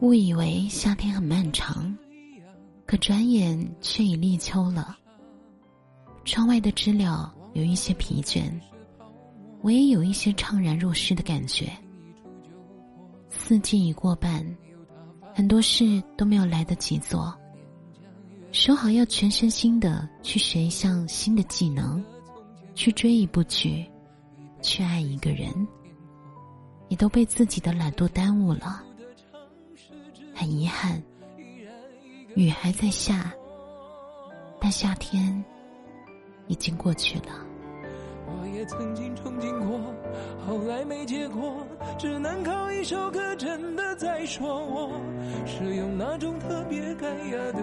误以为夏天很漫长，可转眼却已立秋了。窗外的知了有一些疲倦，我也有一些怅然若失的感觉。四季已过半，很多事都没有来得及做。说好要全身心的去学一项新的技能，去追一部剧，去爱一个人，也都被自己的懒惰耽误了。很遗憾，雨还在下，但夏天已经过去了。我也曾经憧憬过，后来没结果，只能靠一首歌真的在说我，是用那种特别干哑的